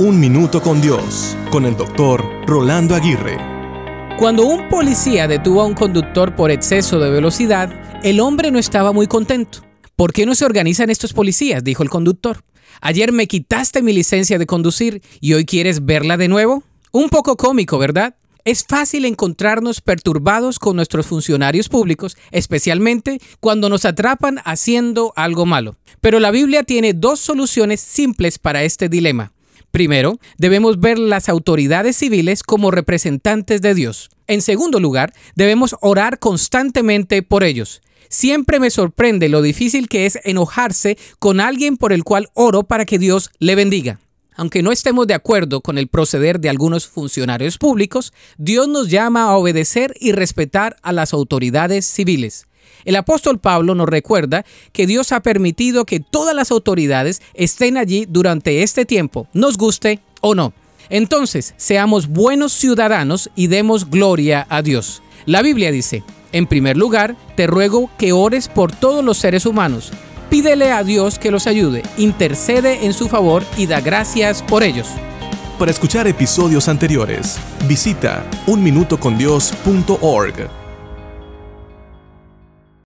Un Minuto con Dios, con el doctor Rolando Aguirre. Cuando un policía detuvo a un conductor por exceso de velocidad, el hombre no estaba muy contento. ¿Por qué no se organizan estos policías? dijo el conductor. Ayer me quitaste mi licencia de conducir y hoy quieres verla de nuevo. Un poco cómico, ¿verdad? Es fácil encontrarnos perturbados con nuestros funcionarios públicos, especialmente cuando nos atrapan haciendo algo malo. Pero la Biblia tiene dos soluciones simples para este dilema. Primero, debemos ver las autoridades civiles como representantes de Dios. En segundo lugar, debemos orar constantemente por ellos. Siempre me sorprende lo difícil que es enojarse con alguien por el cual oro para que Dios le bendiga. Aunque no estemos de acuerdo con el proceder de algunos funcionarios públicos, Dios nos llama a obedecer y respetar a las autoridades civiles. El apóstol Pablo nos recuerda que Dios ha permitido que todas las autoridades estén allí durante este tiempo, nos guste o no. Entonces, seamos buenos ciudadanos y demos gloria a Dios. La Biblia dice, en primer lugar, te ruego que ores por todos los seres humanos Pídele a Dios que los ayude, intercede en su favor y da gracias por ellos. Para escuchar episodios anteriores, visita unminutocondios.org.